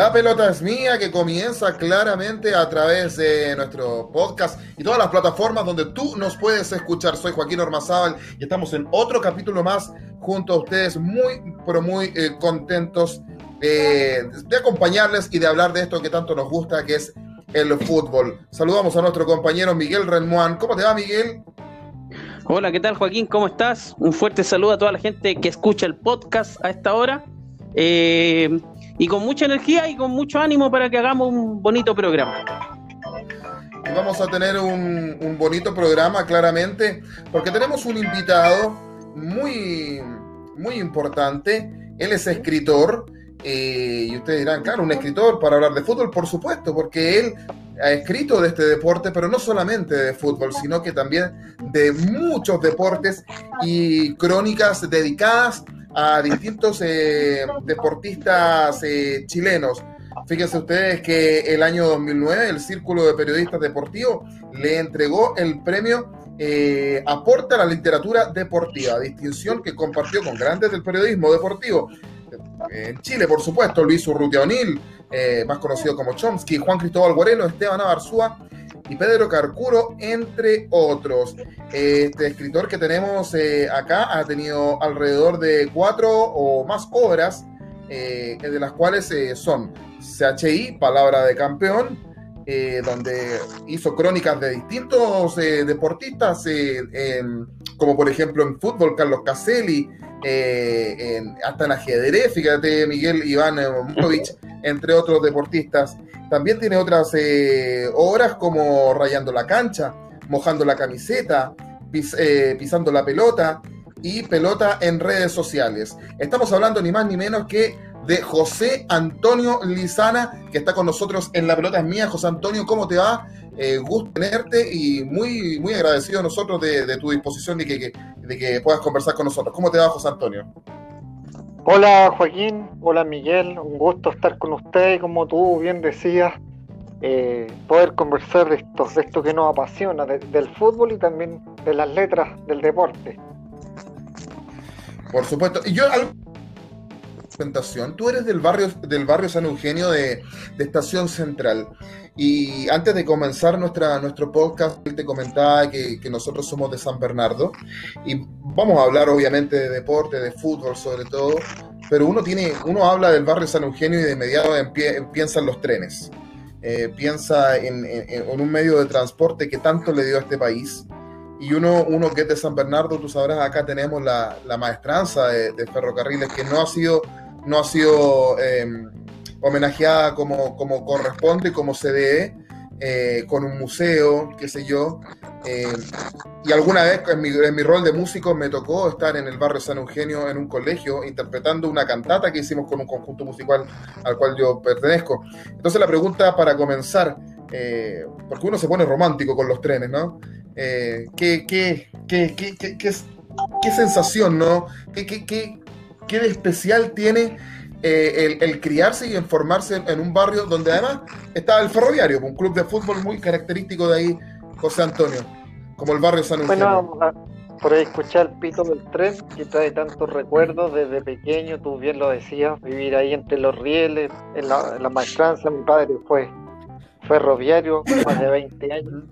La pelota es mía que comienza claramente a través de nuestro podcast y todas las plataformas donde tú nos puedes escuchar. Soy Joaquín Ormazábal y estamos en otro capítulo más junto a ustedes, muy, pero muy eh, contentos de acompañarles y de hablar de esto que tanto nos gusta, que es el fútbol. Saludamos a nuestro compañero Miguel Renmoan. ¿Cómo te va, Miguel? Hola, ¿qué tal, Joaquín? ¿Cómo estás? Un fuerte saludo a toda la gente que escucha el podcast a esta hora. Eh, y con mucha energía y con mucho ánimo para que hagamos un bonito programa. vamos a tener un, bonito programa, claramente, porque tenemos un invitado muy, muy importante. Él es escritor. Eh, y ustedes dirán, claro, un escritor para hablar de fútbol, por supuesto, porque él ha escrito de este deporte, pero no solamente de fútbol, sino que también de muchos deportes y crónicas dedicadas a distintos eh, deportistas eh, chilenos. Fíjense ustedes que el año 2009 el Círculo de Periodistas Deportivos le entregó el premio eh, Aporta a la Literatura Deportiva, distinción que compartió con grandes del periodismo deportivo. En Chile, por supuesto, Luis Urrutia O'Neill, más conocido como Chomsky, Juan Cristóbal Guarelo, Esteban Abarzúa y Pedro Carcuro, entre otros. Este escritor que tenemos eh, acá ha tenido alrededor de cuatro o más obras, eh, de las cuales eh, son CHI, Palabra de Campeón, donde hizo crónicas de distintos deportistas, como por ejemplo en fútbol, Carlos Caselli, hasta en ajedrez, fíjate, Miguel Iván Movic, entre otros deportistas. También tiene otras eh, obras como Rayando la cancha, Mojando la camiseta, eh, Pisando la pelota y Pelota en redes sociales. Estamos hablando ni más ni menos que de José Antonio Lizana, que está con nosotros en La Pelota es Mía. José Antonio, ¿cómo te va? Eh, gusto tenerte y muy, muy agradecido a nosotros de, tu disposición y que, de que puedas conversar con nosotros. ¿Cómo te va, José Antonio? Hola Joaquín, hola Miguel, un gusto estar con ustedes, como tú bien decías, eh, poder conversar de esto, de esto que nos apasiona, del fútbol y también de las letras del deporte. Por supuesto, y yo Tú eres del barrio, del barrio San Eugenio de, Estación Central. Y antes de comenzar nuestra, nuestro podcast, te comentaba que, nosotros somos de San Bernardo. Y vamos a hablar obviamente de deporte, de fútbol sobre todo. Pero uno, tiene, uno habla del barrio San Eugenio y de inmediato piensa en los trenes. Eh, piensa en, un medio de transporte que tanto le dio a este país. Y uno, uno que es de San Bernardo, tú sabrás, acá tenemos la, maestranza de, de, ferrocarriles, que no ha sido no ha sido em, homenajeada como, como corresponde como se debe, eh, con un museo, qué sé yo. Em, y alguna vez en mi, en mi, rol de músico me tocó estar en el barrio San Eugenio en un colegio interpretando una cantata que hicimos con un conjunto musical al cual yo pertenezco. Entonces la pregunta para comenzar, eh, porque uno se pone romántico con los trenes, ¿no? Eh, ¿qué, qué, qué, qué, qué, sensación, ¿no? ¿Qué, qué, qué, qué de especial tiene eh, el, criarse y formarse en un barrio donde además está el ferroviario, un club de fútbol muy característico de ahí, José Antonio, como el barrio San Eugenio. Bueno, por ahí escuchar el pito del tren, que trae tantos recuerdos desde pequeño, tú bien lo decías, vivir ahí entre los rieles, en la, en la maestranza, mi padre fue ferroviario, más de 20 años.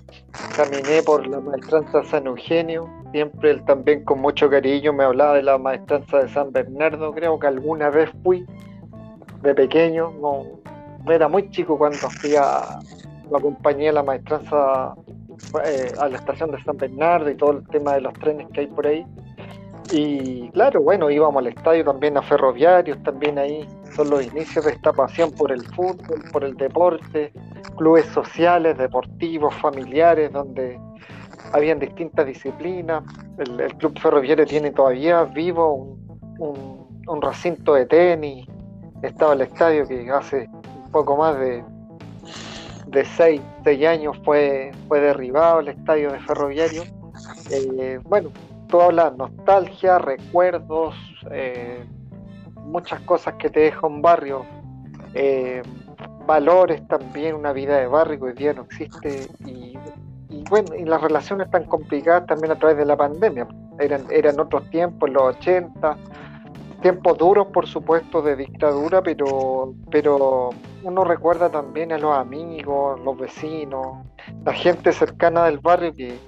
Caminé por la maestranza San Eugenio, siempre él también con mucho cariño me hablaba de la maestranza de San Bernardo, creo que alguna vez fui de pequeño, no, era muy chico cuando fui a, la compañía la maestranza eh, a la estación de San Bernardo y todo el tema de los trenes que hay por ahí. Y claro, bueno, íbamos al estadio también a ferroviarios, también ahí son los inicios de esta pasión por el fútbol, por el deporte, clubes sociales, deportivos, familiares, donde habían distintas disciplinas. El, club ferroviario tiene todavía vivo un, recinto de tenis, estaba el estadio que hace poco más de, de seis, años fue, fue derribado el estadio de Ferroviario. Eh, bueno, tú hablas nostalgia, recuerdos, eh, muchas cosas que te deja un barrio, eh, valores también, una vida de barrio que hoy día no existe y, bueno, y las relaciones tan complicadas también a través de la pandemia. Eran, eran otros tiempos, los 80, tiempos duros por supuesto de dictadura, pero, pero uno recuerda también a los amigos, los vecinos, la gente cercana del barrio que,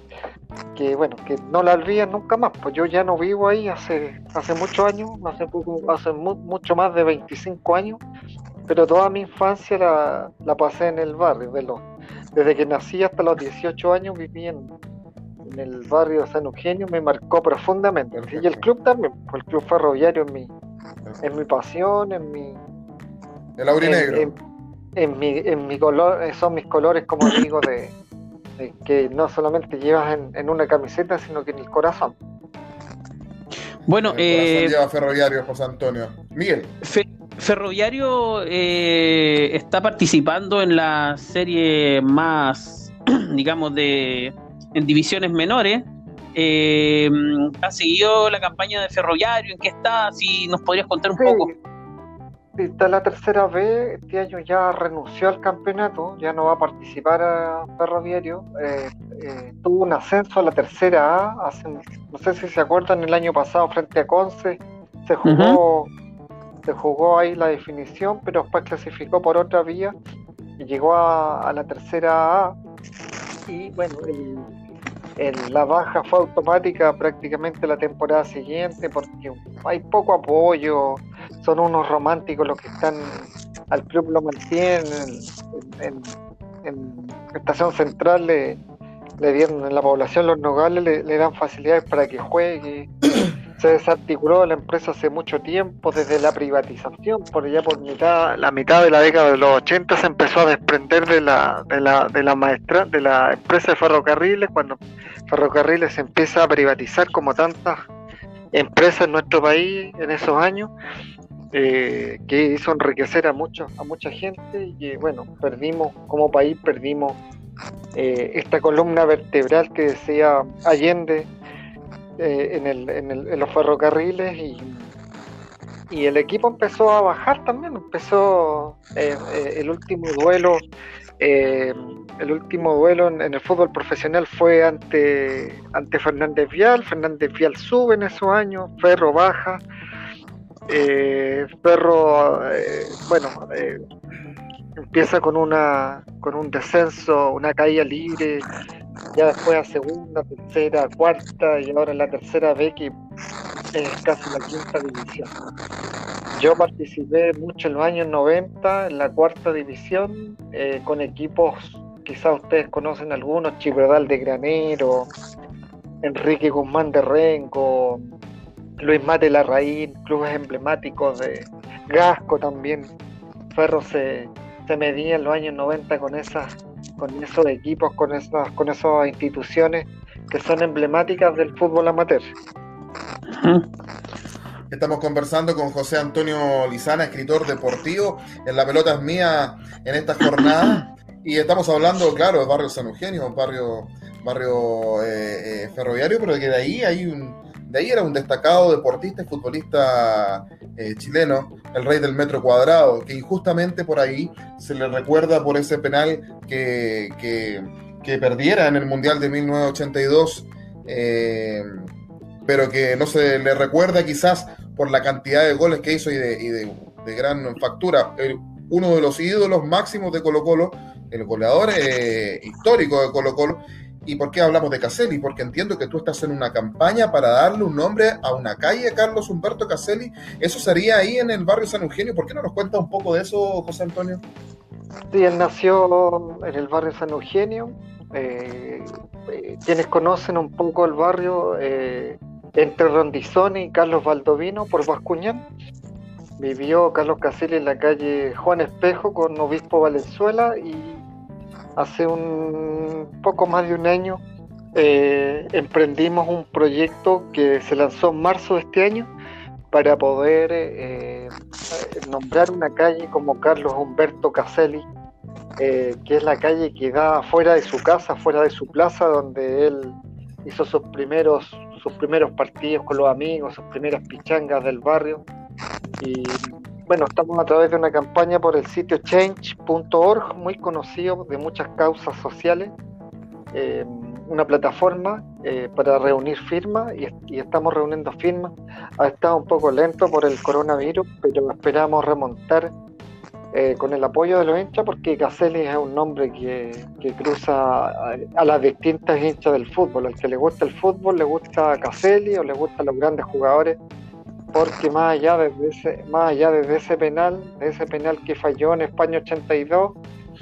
que bueno, que no la olvidan nunca más. Pues yo ya no vivo ahí hace, hace muchos años, hace, hace mucho más de 25 años, pero toda mi infancia la, la pasé en el barrio, de los, desde que nací hasta los 18 años viví en, el barrio San Eugenio, me marcó profundamente. Y el club también, pues el club ferroviario es mi, es mi pasión, en mi... El aurinegro. En, en, mi, en mi color, son mis colores, como digo, de, que no solamente llevas en, una camiseta, sino que en el corazón. Bueno, eh, lleva Ferroviario José Antonio. Miguel. Ferroviario eh, está participando en la serie más, digamos, de en divisiones menores. Eh, ¿Ha seguido la campaña de Ferroviario? ¿En qué está? Si nos podrías contar un poco está la tercera vez, este año ya renunció al campeonato, ya no va a participar a Ferroviario. Eh, eh, tuvo un ascenso a la tercera A, hace, no sé si se acuerdan, el año pasado frente a Conce, se jugó, se jugó ahí la definición, pero después clasificó por otra vía y llegó a, la tercera A. Y bueno, la baja fue automática prácticamente la temporada siguiente porque hay poco apoyo son unos románticos los que están al club lo mantienen en, Estación Central le, le, dieron en la población los nogales le, dan facilidades para que juegue se desarticuló la empresa hace mucho tiempo desde la privatización por allá por mitad la mitad de la década de los 80 se empezó a desprender de la de la de la maestra de la empresa de ferrocarriles cuando ferrocarriles se empieza a privatizar como tantas empresas en nuestro país en esos años eh, que hizo enriquecer a mucho, a mucha gente y bueno, perdimos como país, perdimos eh, esta columna vertebral que decía Allende eh, en, el, en, el, en, los ferrocarriles y, y, el equipo empezó a bajar también, empezó el último duelo. el último duelo en, el fútbol profesional fue ante, ante Fernández Vial. Fernández Vial sube en esos años, Ferro baja, eh, eh, bueno, eh, empieza con una con un descenso, una caída libre, ya después a segunda, tercera, cuarta y ahora en la tercera B que es casi la quinta división. Yo participé mucho en los años 90 en la cuarta división eh, con equipos, quizás ustedes conocen algunos, Chibrodal de Granero, Enrique Guzmán de Renco, Luis Mate Larraín, clubes emblemáticos de Gasco también. Ferro se, se medía en los años 90 con esas con esos equipos, con esas, con esas instituciones que son emblemáticas del fútbol amateur. Estamos conversando con José Antonio Lizana, escritor deportivo en La Pelota es Mía en esta jornada. Y estamos hablando, claro, de barrio San Eugenio, un barrio, barrio eh, eh, ferroviario, pero que de ahí hay un, de ahí era un destacado deportista y futbolista eh, chileno, el rey del metro cuadrado, que injustamente por ahí se le recuerda por ese penal que, que, perdiera en el Mundial de 1982, eh, pero que no se le recuerda quizás por la cantidad de goles que hizo y de, gran factura. uno de los ídolos máximos de Colo Colo, el goleador eh, histórico de Colo Colo, ¿Y por qué hablamos de Caselli? Porque entiendo que tú estás en una campaña para darle un nombre a una calle, Carlos Humberto Caselli. Eso sería ahí en el barrio San Eugenio. ¿Por qué no nos cuenta un poco de eso, José Antonio? Sí, él nació en el barrio San Eugenio. Eh, eh, quienes conocen un poco el barrio, eh, entre Rondizoni y Carlos Valdovino por Bascuñán. Vivió Carlos Caselli en la calle Juan Espejo con Obispo Valenzuela y hace un poco más de un año eh, emprendimos un proyecto que se lanzó en marzo de este año para poder eh, nombrar una calle como Carlos Humberto Caselli, eh, que es la calle que da fuera de su casa, fuera de su plaza, donde él hizo sus primeros, sus primeros partidos con los amigos, sus primeras pichangas del barrio. Bueno, estamos a través de una campaña por el sitio change.org, muy conocido de muchas causas sociales. Eh, una plataforma eh, para reunir firmas y, estamos reuniendo firmas. Ha estado un poco lento por el coronavirus, pero esperamos remontar eh, con el apoyo de los hinchas porque Caselli es un nombre que, cruza a, las distintas hinchas del fútbol. Al que le gusta el fútbol le gusta Caselli o le gustan los grandes jugadores porque más allá de ese, más allá de ese penal, de ese penal que falló en España 82,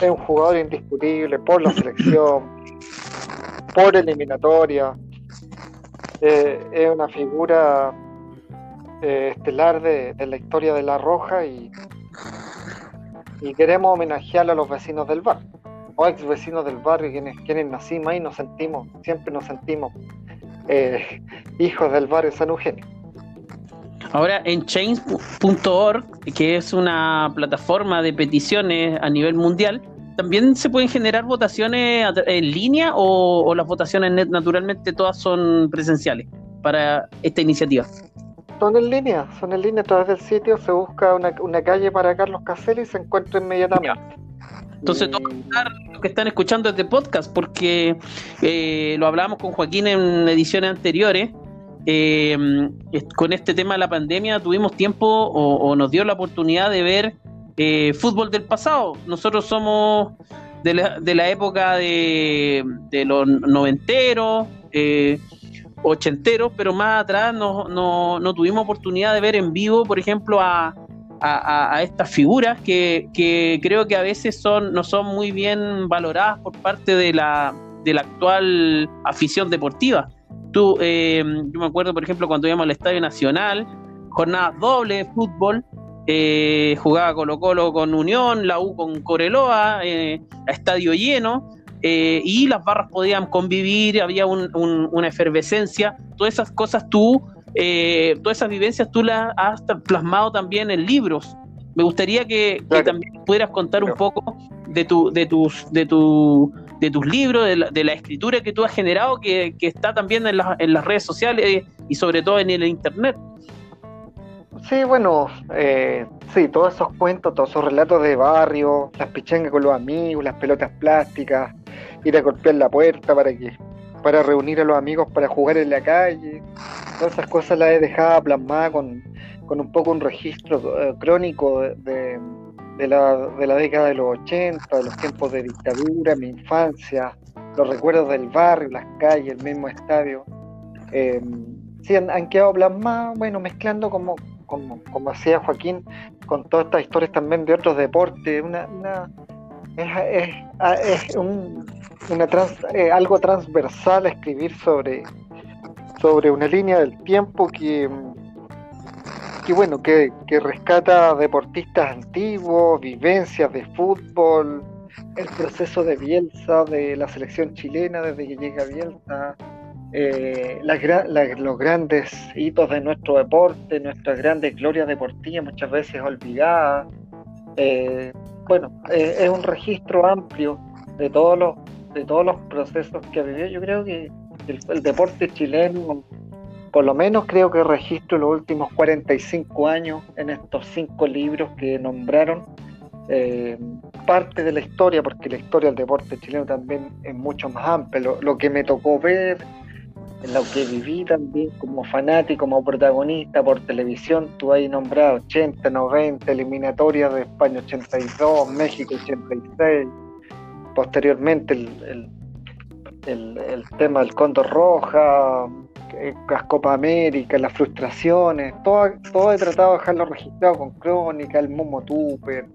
es un jugador indiscutible por la selección, por eliminatoria. Eh, es una figura eh, estelar de, la historia de La Roja y, y queremos homenajearlo a los vecinos del barrio, o ex vecinos del barrio, quienes, quienes nacimos ahí, nos sentimos, siempre nos sentimos eh, hijos del barrio San Eugenio. Ahora en change.org, que es una plataforma de peticiones a nivel mundial, ¿también se pueden generar votaciones en línea o, las votaciones naturalmente todas son presenciales para esta iniciativa? Son en línea, son en línea a través del sitio, se busca una, calle para Carlos Caselli y se encuentra inmediatamente. Entonces, todos los que están escuchando este podcast, porque eh, lo hablábamos con Joaquín en ediciones anteriores, eh, con este tema de la pandemia tuvimos tiempo o nos dio la oportunidad de ver eh, fútbol del pasado. Nosotros somos de la, época de, los noventeros, eh, ochenteros, pero más atrás no, tuvimos oportunidad de ver en vivo, por ejemplo, a, a, estas figuras que, que, creo que a veces son, no son muy bien valoradas por parte de la, de la actual afición deportiva. Tú, eh, yo me acuerdo, por ejemplo, cuando íbamos al Estadio Nacional, jornadas dobles de fútbol, eh, jugaba Colo Colo con Unión, la U con Coreloa, eh, a estadio lleno, eh, y las barras podían convivir, había una efervescencia, todas esas cosas tú, todas esas vivencias tú las has plasmado también en libros. Me gustaría que, también pudieras contar un poco de, tu, de, tus, de, tu, de tus libros, de la, escritura que tú has generado, que, está también en, en las redes sociales y sobre todo en el Internet. Sí, bueno, eh, sí, todos esos cuentos, todos esos relatos de barrio, las pichangas con los amigos, las pelotas plásticas, ir a golpear la puerta para que para reunir a los amigos para jugar en la calle, todas esas cosas las he dejado plasmadas con, con un poco un registro eh, crónico de, de, la, de la década de los 80, de los tiempos de dictadura, mi infancia, los recuerdos del barrio, las calles, el mismo estadio. Eh, sí, han, han quedado plasmadas, bueno, mezclando como como, como hacía Joaquín, con todas estas historias también de otros deportes, una, una es, es, un, una eh, algo transversal escribir sobre, sobre una línea del tiempo que, que bueno, que, rescata deportistas antiguos, vivencias de fútbol, el proceso de Bielsa, de la selección chilena desde que llega Bielsa, eh, los grandes hitos de nuestro deporte, nuestras grandes glorias deportivas, muchas veces olvidadas. Eh, bueno, eh, es un registro amplio de todos los de todos los procesos que ha vivido. Yo creo que el, deporte chileno, por lo menos creo que registro los últimos 45 años en estos cinco libros que nombraron. parte de la historia, porque la historia del deporte chileno también es mucho más amplia. lo que me tocó ver, lo que viví también como fanático, como protagonista por televisión, tú has nombrado 80, 90, eliminatorias de España 82, México 86, posteriormente el, el, tema del Condor Roja, eh, las Copa América, las frustraciones, todo, todo he tratado de dejarlo registrado con crónica, el Momo Tupper.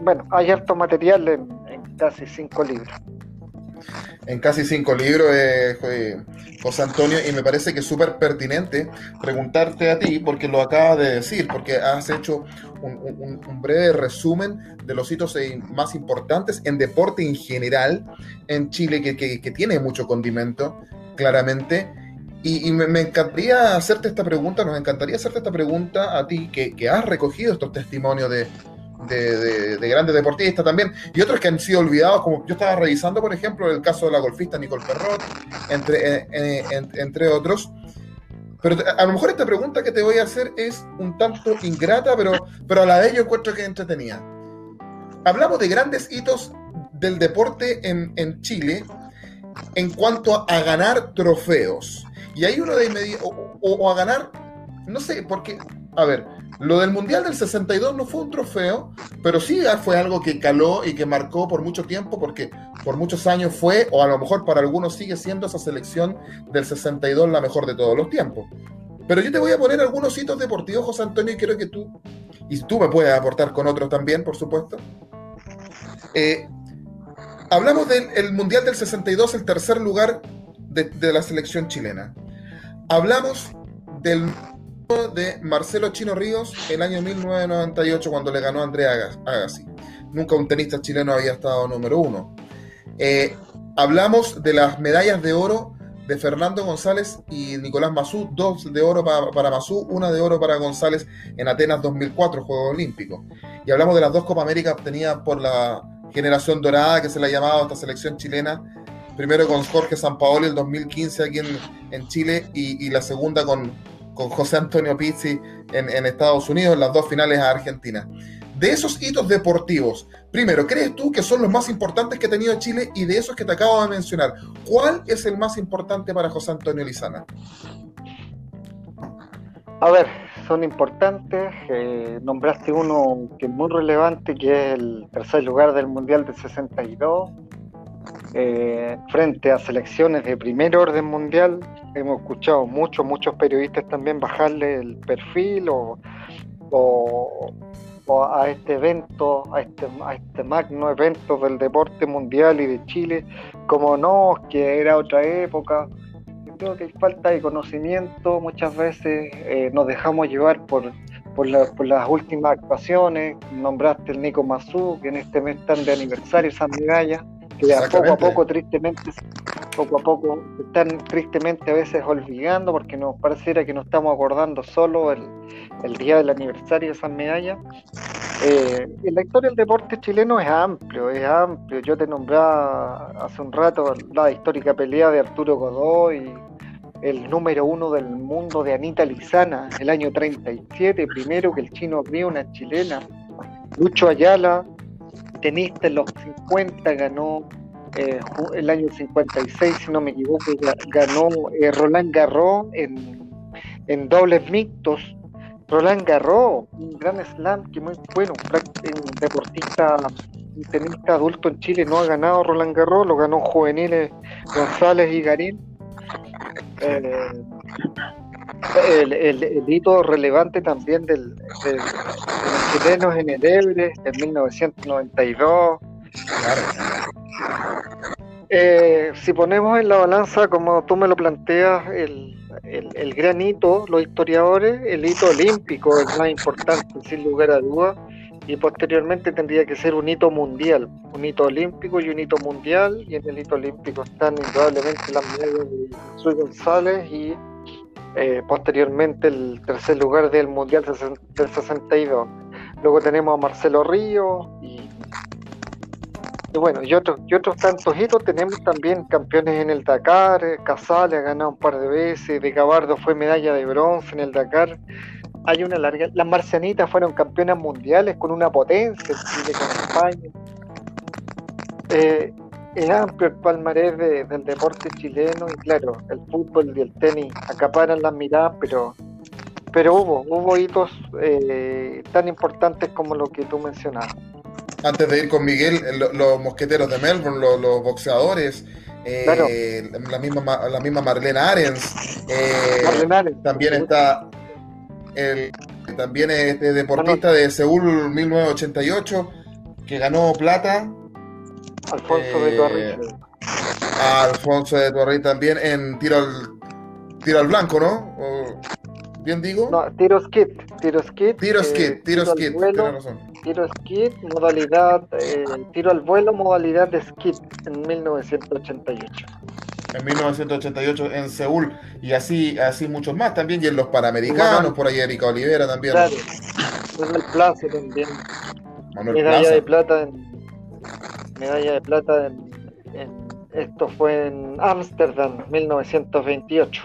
Bueno, hay harto material en casi cinco libros en casi cinco libros, eh, José Antonio, y me parece que es súper pertinente preguntarte a ti, porque lo acabas de decir, porque has hecho un, breve resumen de los hitos eh, más importantes en deporte en general en Chile, que, tiene mucho condimento, claramente. Y, me, encantaría hacerte esta pregunta, nos encantaría hacerte esta pregunta a ti, que, que has recogido estos testimonios de, de, grandes deportistas también, y otros que han sido olvidados, como yo estaba revisando, por ejemplo, el caso de la golfista Nicole Perrot, entre, eh, eh, entre otros. Pero a lo mejor esta pregunta que te voy a hacer es un tanto ingrata, pero, pero a la vez yo encuentro que es entretenida. Hablamos de grandes hitos del deporte en, en Chile en cuanto a ganar trofeos. Y hay uno de inmediato, o, a ganar, no sé, porque, a ver, lo del Mundial del 62 no fue un trofeo, pero sí fue algo que caló y que marcó por mucho tiempo, porque por muchos años fue, o a lo mejor para algunos sigue siendo esa selección del 62 la mejor de todos los tiempos. Pero yo te voy a poner algunos hitos deportivos, José Antonio, y quiero que tú, y tú me puedes aportar con otros también, por supuesto. Eh, hablamos del Mundial del 62, el tercer lugar de, de la selección chilena. Hablamos del de Marcelo Chino Ríos el año 1998 cuando le ganó a Andrea Agassi. Nunca un tenista chileno había estado número uno. Eh, hablamos de las medallas de oro de Fernando González y Nicolás Mazú, dos de oro para, para Mazú, una de oro para González en Atenas 2004, Juegos Olímpicos. Y hablamos de las dos Copa América obtenidas por la generación dorada que se le ha llamado esta selección chilena, primero con Jorge Sampaoli el 2015 aquí en, Chile y, la segunda con, con José Antonio Pizzi en, Estados Unidos, en las dos finales a Argentina. De esos hitos deportivos, primero, ¿crees tú que son los más importantes que ha tenido Chile y de esos que te acabo de mencionar? ¿Cuál es el más importante para José Antonio Lizana? A ver, son importantes. Eh, nombraste uno que es muy relevante, que es el tercer lugar del Mundial de 62. Eh, frente a selecciones de primer orden mundial, hemos escuchado muchos, muchos periodistas también bajarle el perfil o, a este evento, a este, a este magno evento del deporte mundial y de Chile, como no, que era otra época. Creo que hay falta de conocimiento, muchas veces eh, nos dejamos llevar por, por, las últimas actuaciones. Nombraste el Nico Mazú, que en este mes están de aniversario esa medalla que a poco a poco, tristemente, poco a poco, están tristemente a veces olvidando porque nos pareciera que nos estamos acordando solo el, día del aniversario de esas medallas. Eh, la historia del deporte chileno es amplio, es amplio. Yo te nombraba hace un rato la histórica pelea de Arturo Godoy, el número uno del mundo de Anita Lizana, el año 37, primero que el chino abrió una chilena. Lucho Ayala, tenista en los 50 ganó eh, el año 56, si no me equivoco, ganó eh, Roland Garros en, en dobles mixtos. Roland Garros, un gran slam que muy bueno, un deportista, un tenista adulto en Chile no ha ganado Roland Garros, lo ganó juveniles González y Garín. El, el, hito relevante también del, de los chilenos en el Ebre en 1992. Eh, si ponemos en la balanza, como tú me lo planteas, el, el, gran hito, los historiadores, el hito olímpico es más importante, sin lugar a dudas, y posteriormente tendría que ser un hito mundial, un hito olímpico y un hito mundial, y en el hito olímpico están indudablemente las medallas de Luis González y eh, posteriormente el tercer lugar del Mundial del 62. Luego tenemos a Marcelo Río y, bueno, y otros, y otros tantos hitos. Tenemos también campeones en el Dakar, Casale ha ganado un par de veces, De Cabardo fue medalla de bronce en el Dakar. Hay una larga. Las marcianitas fueron campeonas mundiales con una potencia, Chile con España. Eh, es amplio el palmarés del deporte chileno y claro, el fútbol y el tenis acaparan las miradas, pero pero hubo, hubo hitos eh, tan importantes como lo que tú mencionabas. Antes de ir con Miguel, los mosqueteros de Melbourne, los, boxeadores, eh, la, misma, la misma Marlene Arens, eh, también está el también este deportista de Seúl 1988 que ganó plata Alfonso de Torre. Alfonso de Torre también en tiro al, tiro al blanco, ¿no? ¿Bien digo? No, tiro skit. Tiro skit. Tiro eh, skit, tiro, skit. Tiro skit, modalidad, eh, tiro al vuelo, modalidad de skit en 1988. En 1988 en Seúl y así así muchos más también y en los Panamericanos por ahí Erika Olivera también. Claro. Manuel Plaza también. Medalla de plata en medalla de plata en, esto fue en Ámsterdam 1928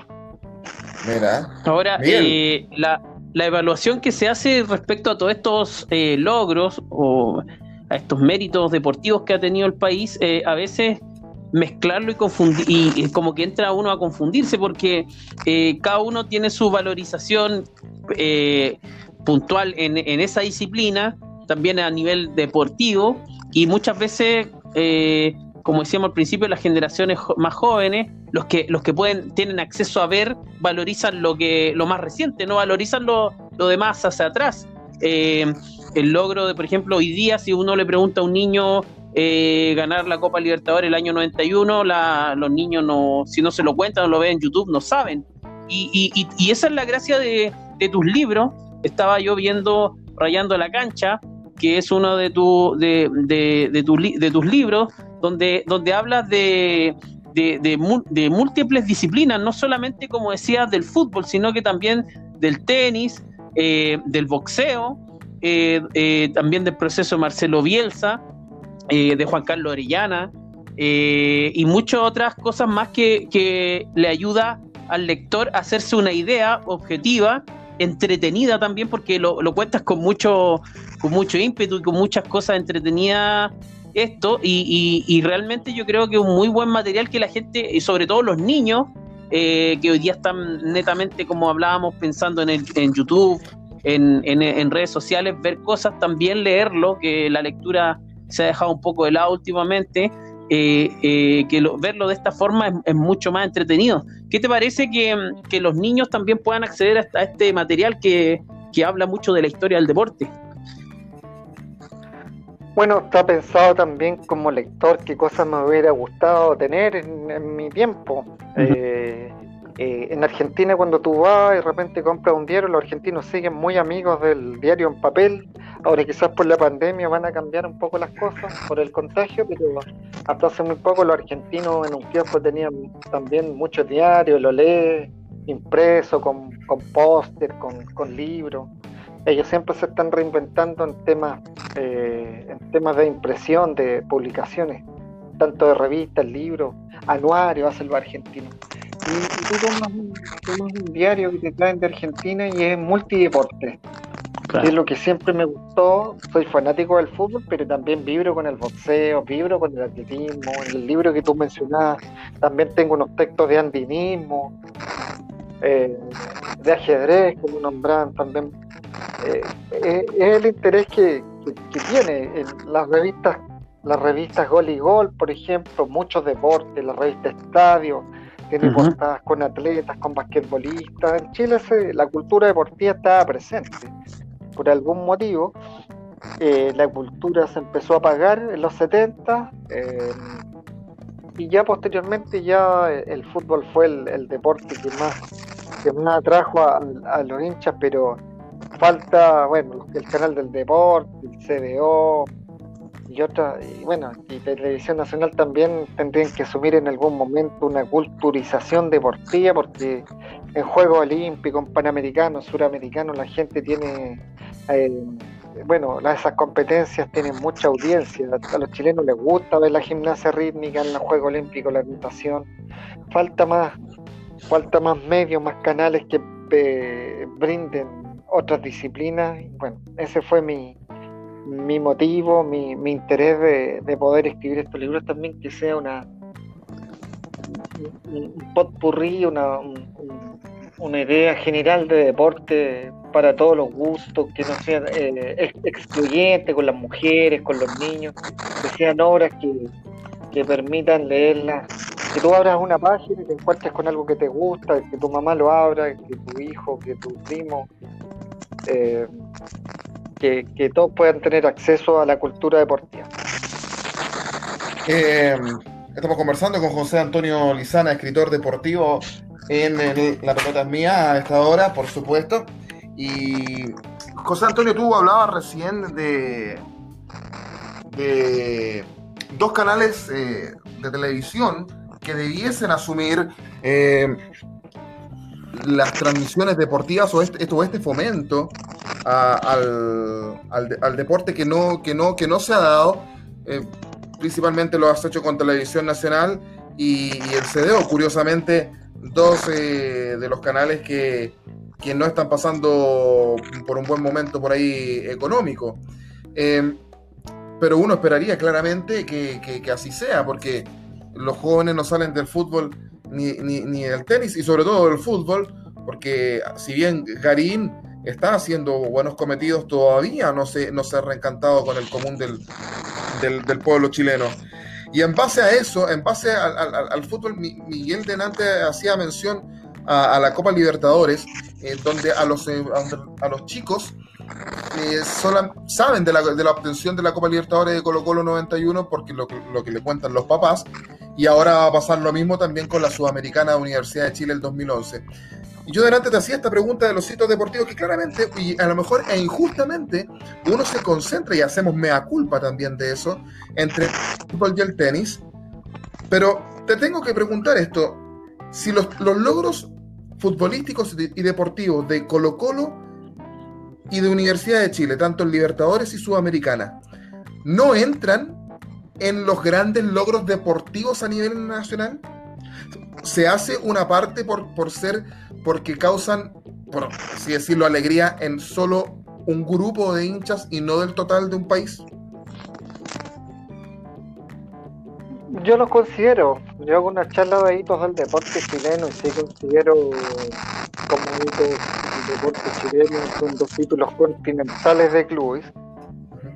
mira. Ahora eh, la, la evaluación que se hace respecto a todos estos eh, logros o a estos méritos deportivos que ha tenido el país eh, a veces mezclarlo y confundir, y, como que entra uno a confundirse porque eh, cada uno tiene su valorización eh, puntual en, esa disciplina, también a nivel deportivo, y muchas veces, eh, como decíamos al principio, las generaciones más jóvenes, los que, los que pueden, tienen acceso a ver, valorizan lo que, lo más reciente, no valorizan lo, lo demás hacia atrás. el logro de, por ejemplo, hoy día, si uno le pregunta a un niño eh, ganar la Copa Libertadores el año 91, los niños no, si no se lo cuentan o lo ven en YouTube, no saben. Y, esa es la gracia de, tus libros. Estaba yo viendo Rayando la Cancha, que es uno de, tu, de, tus libros, donde, donde hablas de, múltiples disciplinas, no solamente, como decías, del fútbol, sino que también del tenis, eh, del boxeo, eh, también del proceso Marcelo Bielsa, eh, de Juan Carlos Orellana eh, y muchas otras cosas más que, le ayuda al lector a hacerse una idea objetiva, entretenida también, porque lo, cuentas con mucho, con mucho ímpetu y con muchas cosas entretenidas esto, y, realmente yo creo que es un muy buen material que la gente, y sobre todo los niños, eh, que hoy día están netamente, como hablábamos, pensando en, el, en YouTube, en, en, redes sociales, ver cosas, también leerlo, que la lectura se ha dejado un poco de lado últimamente, eh, eh, que verlo de esta forma es, mucho más entretenido. ¿Qué te parece que, los niños también puedan acceder a, este material que, habla mucho de la historia del deporte? Bueno, está pensado también como lector qué cosas me hubiera gustado tener en, mi tiempo. Eh, en Argentina cuando tú vas y de repente compras un diario, los argentinos siguen muy amigos del diario en papel. Ahora quizás por la pandemia van a cambiar un poco las cosas por el contagio, pero hasta hace muy poco los argentinos en un tiempo tenían también muchos diarios, lo lee impreso, con, con póster, con, con libros. Ellos siempre se están reinventando en temas, eh, en temas de impresión, de publicaciones, tanto de revistas, libros, anuarios, hace los argentinos. Y, tú tomas un, diario que te traen de Argentina y es multideporte. es lo que siempre me gustó. Soy fanático del fútbol, pero también vibro con el boxeo, vibro con el atletismo. En el libro que tú mencionabas, también tengo unos textos de andinismo, eh, de ajedrez, como nombraban también. Eh, eh, es el interés que, tiene en las revistas las revistas Gol y Gol, por ejemplo, muchos deportes, la revista Estadio, tiene portadas con atletas, con basquetbolistas. En Chile la cultura deportiva estaba presente. Por algún motivo, eh, la cultura se empezó a apagar en los 70 eh, y ya posteriormente ya el fútbol fue el, deporte que más, que más atrajo a, los hinchas, pero falta, bueno, el canal del deporte, el CDO, y otra, y bueno, y Televisión Nacional también tendrían que asumir en algún momento una culturización deportiva, porque en Juegos Olímpicos, en Panamericanos, Suramericanos, la gente tiene, eh, bueno, esas competencias tienen mucha audiencia, a los chilenos les gusta ver la gimnasia rítmica en los Juegos Olímpicos, la natación, falta más, falta más medios, más canales que eh, brinden otras disciplinas, bueno, ese fue mi mi motivo, mi, mi interés de, poder escribir estos libros también que sea una un potpourri, una, una idea general de deporte para todos los gustos, que no sea eh, excluyente con las mujeres, con los niños, que sean obras que, que permitan leerlas, que tú abras una página y te encuentres con algo que te gusta, que tu mamá lo abra, que tu hijo, que tu primo. Eh, que, todos puedan tener acceso a la cultura deportiva. Eh, estamos conversando con José Antonio Lizana, escritor deportivo en La Pelota es Mía a esta hora, por supuesto. Y José Antonio, tú hablabas recién de, de dos canales eh, de televisión que debiesen asumir eh, las transmisiones deportivas o este, este fomento al, al, deporte que no, que no, que no se ha dado. Eh, principalmente lo has hecho con Televisión Nacional y, el CDO, curiosamente, dos eh, de los canales que, que, no están pasando por un buen momento por ahí económico. Eh, pero uno esperaría claramente que, que, así sea, porque los jóvenes no salen del fútbol ni, ni, ni, del tenis y sobre todo del fútbol, porque si bien Garín está haciendo buenos cometidos, todavía no se, no se ha reencantado con el común del, del, pueblo chileno. Y en base a eso, en base al, fútbol, Miguel Denante hacía mención a, la Copa Libertadores, eh, donde a los, eh, a los chicos eh, saben de la, de la, obtención de la Copa Libertadores de Colo Colo 91 porque lo, lo que le cuentan los papás, y ahora va a pasar lo mismo también con la Sudamericana Universidad de Chile el 2011. Yo delante te hacía esta pregunta de los sitios deportivos que claramente, y a lo mejor e injustamente, uno se concentra y hacemos mea culpa también de eso entre el fútbol y el tenis. Pero te tengo que preguntar esto, si los, logros futbolísticos y deportivos de Colo Colo y de Universidad de Chile, tanto en Libertadores y Sudamericana, no entran en los grandes logros deportivos a nivel nacional? ¿Se hace una parte por, por ser porque causan, por así decirlo, alegría en solo un grupo de hinchas y no del total de un país? Yo lo considero. Yo hago una charla de hitos del deporte chileno y sí considero como hitos del deporte chileno son dos títulos continentales de clubes.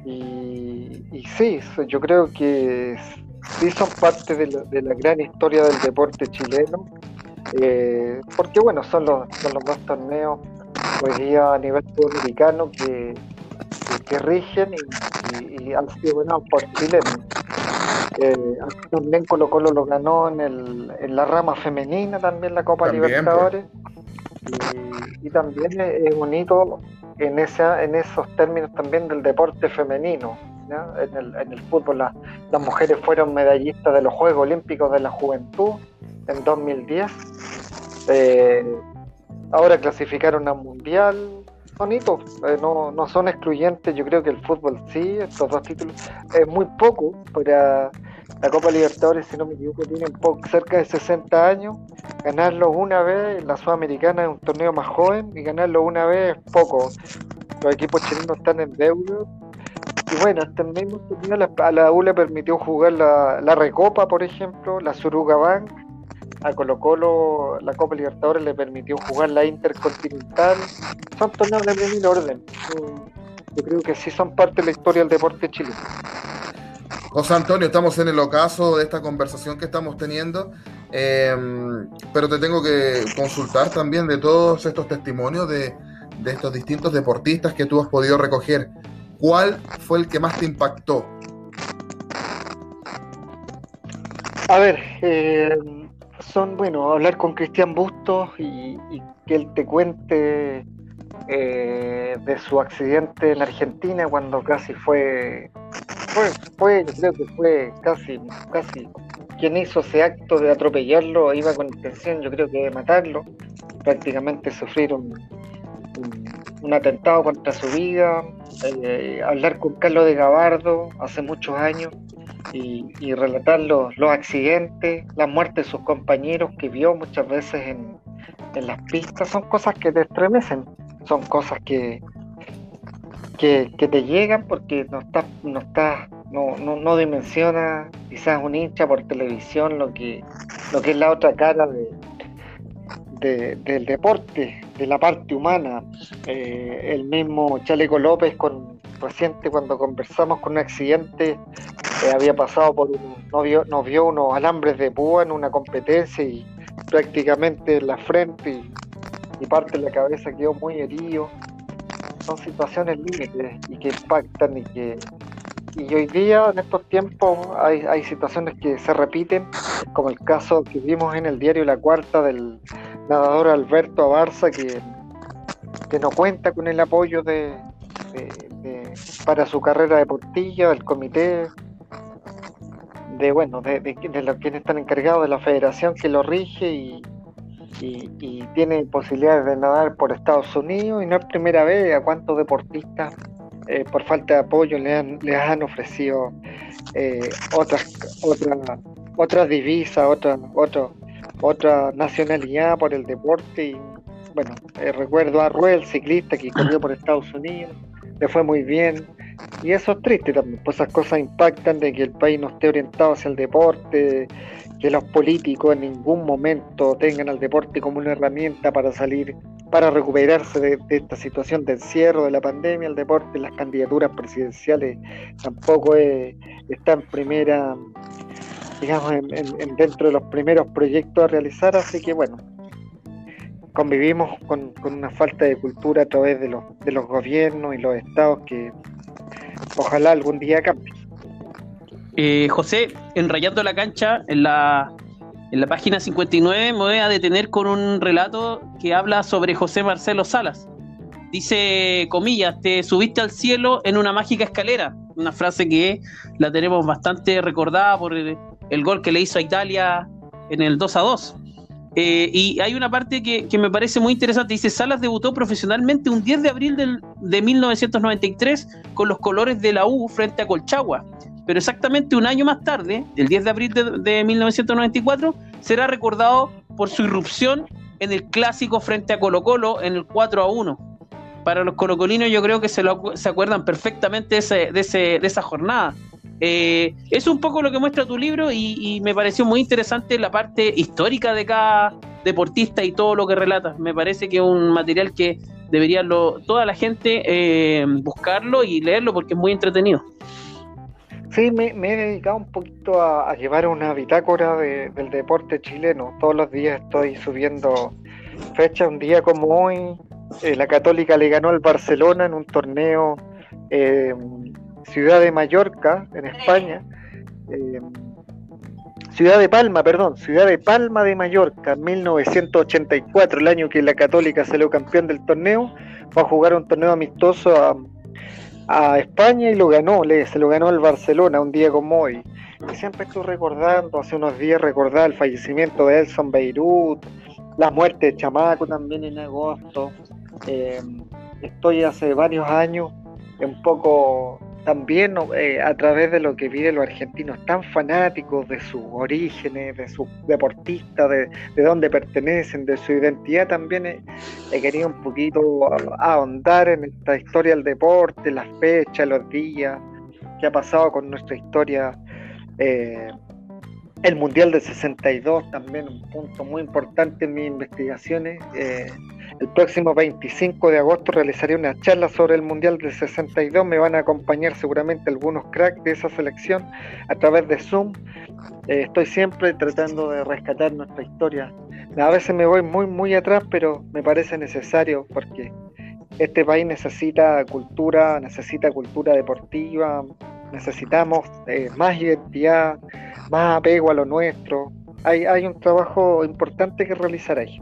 Y, y sí, yo creo que sí son parte de la, de la gran historia del deporte chileno eh, porque bueno, son los, son los dos torneos hoy día a nivel sudamericano que, que, rigen y, han sido ganados por chilenos. Eh, también Colo Colo lo ganó en, el, en la rama femenina también la Copa Libertadores y, también es un hito en, esa, en esos términos también del deporte femenino. En, el, en fútbol las mujeres fueron medallistas de los Juegos Olímpicos de la Juventud en 2010. Eh, ahora clasificaron a Mundial. Bonito, eh, no, no son excluyentes. Yo creo que el fútbol sí, estos dos títulos, es muy poco para la Copa Libertadores, si no me equivoco, tienen cerca de 60 años. Ganarlo una vez, la Sudamericana es un torneo más joven, y ganarlo una vez es poco. Los equipos chilenos están en deuda. Y bueno, este mismo torneo a la U le permitió jugar la, la Recopa, por ejemplo, la Suruga Bank, a Colo Colo la Copa Libertadores le permitió jugar la Intercontinental. Son torneos de primer orden. Yo creo que sí son parte de la historia del deporte chileno. José Antonio, estamos en el ocaso de esta conversación que estamos teniendo, em, pero te tengo que consultar también de todos estos testimonios de, de estos distintos deportistas que tú has podido recoger. ¿Cuál fue el que más te impactó? A ver, eh, son, bueno, hablar con Cristian Bustos y, que él te cuente eh, de su accidente en Argentina cuando casi fue, fue, fue, creo que fue casi, casi quien hizo ese acto de atropellarlo iba con intención, yo creo que de matarlo, prácticamente sufrir un, atentado contra su vida, eh, hablar con Carlos de Gabardo hace muchos años, y, relatar los, los, accidentes, la muerte de sus compañeros que vio muchas veces en, las pistas, son cosas que te estremecen, son cosas que, que, te llegan porque no estás, no estás, no, no, no dimensiona quizás un hincha por televisión lo que, lo que es la otra cara de, del deporte, de la parte humana. Eh, el mismo Chaleco López con reciente cuando conversamos con un accidente eh, había pasado por un, no vio, nos vio unos alambres de púa en una competencia y prácticamente la frente y, parte de la cabeza quedó muy herido. Son situaciones límites y que impactan y que y hoy día en estos tiempos hay, hay situaciones que se repiten, como el caso que vimos en el diario La Cuarta del nadador Alberto Abarza que, que no cuenta con el apoyo de, para su carrera deportiva del comité de bueno, de, de, los quienes están encargados de la federación que lo rige y, y, tiene posibilidades de nadar por Estados Unidos y no es primera vez a cuántos deportistas eh, por falta de apoyo le han, les han ofrecido eh, otras otra, otras divisas, otra, otra, otra nacionalidad por el deporte y bueno, eh, recuerdo a Ruel, ciclista que corrió por Estados Unidos, le fue muy bien. Y eso es triste también, pues esas cosas impactan de que el país no esté orientado hacia el deporte, que los políticos en ningún momento tengan al deporte como una herramienta para salir, para recuperarse de, esta situación de encierro de la pandemia. El deporte, las candidaturas presidenciales tampoco está en primera, digamos, en, dentro de los primeros proyectos a realizar. Así que bueno, convivimos con, una falta de cultura a través de los, de los gobiernos y los estados que ojalá algún día cambie. Eh, José, enrayando la cancha, en la, en la página 59 me voy a detener con un relato que habla sobre José Marcelo Salas. Dice, comillas, te subiste al cielo en una mágica escalera. Una frase que la tenemos bastante recordada por el, gol que le hizo a Italia en el 2 a 2. Eh, y hay una parte que, me parece muy interesante. Dice, Salas debutó profesionalmente un 10 de abril de 1993 con los colores de la U frente a Colchagua. Pero exactamente un año más tarde, el 10 de abril de, 1994, será recordado por su irrupción en el clásico frente a Colo Colo en el 4 a 1. Para los colocolinos yo creo que se, se acuerdan perfectamente de, de esa jornada eh, es un poco lo que muestra tu libro y, me pareció muy interesante la parte histórica de cada deportista y todo lo que relata. Me parece que es un material que debería toda la gente eh, buscarlo y leerlo porque es muy entretenido. Sí, me, he dedicado un poquito a, llevar una bitácora del deporte chileno. Todos los días estoy subiendo fechas. Un día como hoy, eh, la Católica le ganó al Barcelona en un torneo eh, Ciudad de Mallorca, en España, eh, Ciudad de Palma, perdón, Ciudad de Palma de Mallorca, 1984, el año que la Católica salió campeón del torneo, fue a jugar un torneo amistoso a, España y lo ganó, se lo ganó el Barcelona un día como hoy. Y siempre estoy recordando, hace unos días recordar el fallecimiento de Elson Beirut, la muerte de Chamaco también en agosto. Eh, estoy hace varios años un poco también eh, a través de lo que viven los argentinos tan fanáticos de sus orígenes, de sus deportistas, de, de dónde pertenecen, de su identidad, también he, querido un poquito ahondar en esta historia del deporte, las fechas, los días, qué ha pasado con nuestra historia. Eh, el Mundial de 62 también un punto muy importante en mis investigaciones. Eh, el próximo 25 de agosto realizaré una charla sobre el Mundial del 62. Me van a acompañar seguramente algunos cracks de esa selección a través de Zoom. Eh, estoy siempre tratando de rescatar nuestra historia. A veces me voy muy, muy atrás, pero me parece necesario porque este país necesita cultura, necesita cultura deportiva, necesitamos eh, más identidad, más apego a lo nuestro. Hay, hay un trabajo importante que realizar ahí.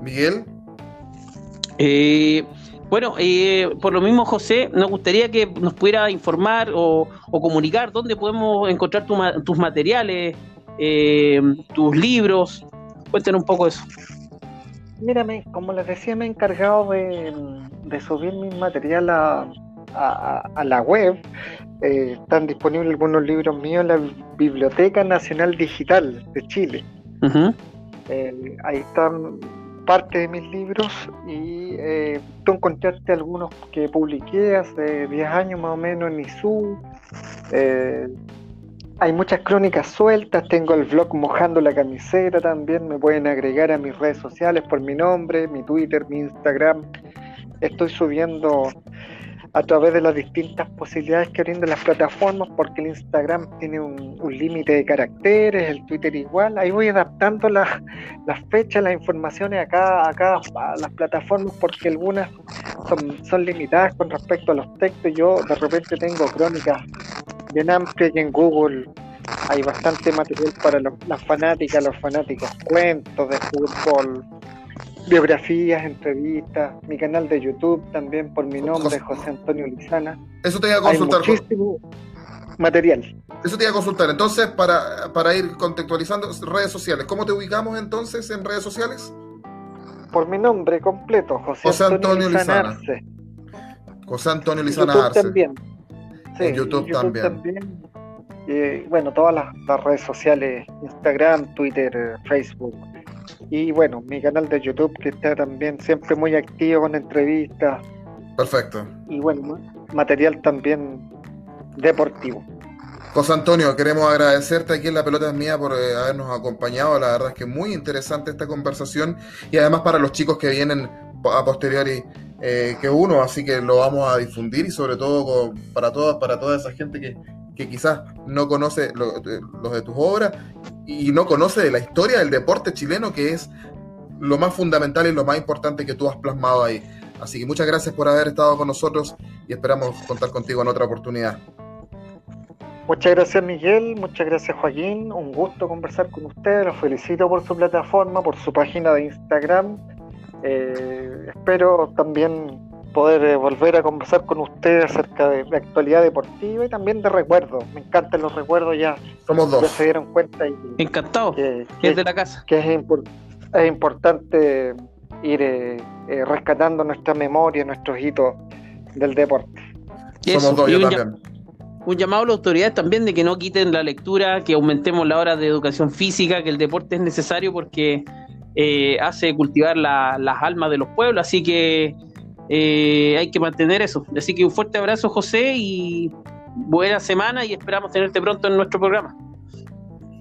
Miguel. Eh, bueno, eh, por lo mismo, José, nos gustaría que nos pudiera informar o, comunicar dónde podemos encontrar tus materiales, eh, tus libros. Cuéntenos un poco eso. Mírame, como les decía, me he encargado de, subir mi material a, la web. están disponibles algunos libros míos en la Biblioteca Nacional Digital de Chile. ahí están parte de mis libros y eh, tú encontraste algunos que publiqué hace 10 años más o menos en ISU. Eh, hay muchas crónicas sueltas, tengo el blog Mojando la Camiseta también, me pueden agregar a mis redes sociales por mi nombre, mi Twitter, mi Instagram. Estoy subiendo a través de las distintas posibilidades que brindan las plataformas, porque el Instagram tiene un, límite de caracteres, el Twitter igual. Ahí voy adaptando las, las fechas, las informaciones acá, acá a las plataformas, porque algunas son, son limitadas con respecto a los textos. Yo de repente tengo crónicas bien amplias y en Google hay bastante material para las fanáticas, los fanáticos, cuentos de fútbol, biografías, entrevistas, mi canal de YouTube también por mi nombre, José Antonio Lizana. Eso te iba a consultar. material. Eso te iba a consultar. Entonces, para, para ir contextualizando, redes sociales. ¿Cómo te ubicamos entonces en redes sociales? Por mi nombre completo, José, José Antonio, Antonio Lizana. Arce. José Antonio Lizana YouTube Arce. también. Sí, En YouTube también. también. Eh, bueno, todas las, las redes sociales, Instagram, Twitter, Facebook. Y bueno, mi canal de YouTube que está también siempre muy activo con entrevistas Perfecto. y bueno, ma- material también deportivo. José Antonio, queremos agradecerte aquí en La Pelota es Mía por eh, habernos acompañado. La verdad es que es muy interesante esta conversación y además para los chicos que vienen a posteriori eh, que uno, así que lo vamos a difundir y sobre todo con- para, toda, para toda esa gente que, que quizás no conoce lo- eh, los de tus obras y no conoce de la historia del deporte chileno que es lo más fundamental y lo más importante que tú has plasmado ahí. Así que muchas gracias por haber estado con nosotros y esperamos contar contigo en otra oportunidad. Muchas gracias Miguel, muchas gracias Joaquín, un gusto conversar con ustedes, los felicito por su plataforma, por su página de Instagram. Eh, espero también poder eh, volver a conversar con ustedes acerca de, de actualidad deportiva y también de recuerdos. Me encantan los recuerdos, ya, Somos ya dos. se dieron cuenta y Encantado. que, Que es de la casa. que es, impor- es importante ir eh, eh, rescatando nuestra memoria, nuestros hitos del deporte. Eso, Somos dos, y yo un llam- también. un llamado a las autoridades también de que no quiten la lectura, que aumentemos la hora de educación física, que el deporte es necesario porque eh, hace cultivar la- las almas de los pueblos, así que eh, hay que mantener eso. Así que un fuerte abrazo, José, y buena semana y esperamos tenerte pronto en nuestro programa.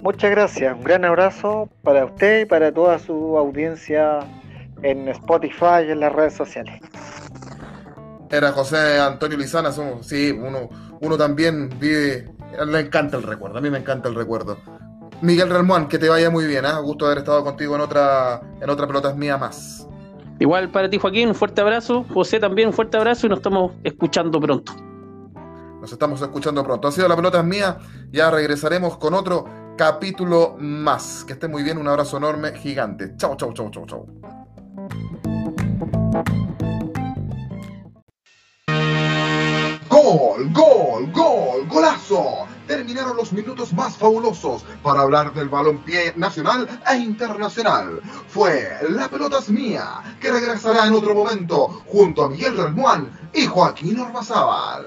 Muchas gracias, un gran abrazo para usted y para toda su audiencia en Spotify y en las redes sociales. Era José Antonio Lizana, somos, sí, uno, uno también vive, le encanta el recuerdo, a mí me encanta el recuerdo. Miguel Ramón, que te vaya muy bien, ¿ah? gusto haber estado contigo en otra, en otra pelotas mía más. Igual para ti, Joaquín, un fuerte abrazo. José también un fuerte abrazo y nos estamos escuchando pronto. Nos estamos escuchando pronto. Ha sido la pelota mía, ya regresaremos con otro capítulo más. Que esté muy bien, un abrazo enorme, gigante. Chau, chau, chau, chau, chau. Gol, gol, gol, golazo. Terminaron los minutos más fabulosos para hablar del balompié nacional e internacional. Fue La Pelota es Mía, que regresará en otro momento junto a Miguel Relmuán y Joaquín Ormazábal.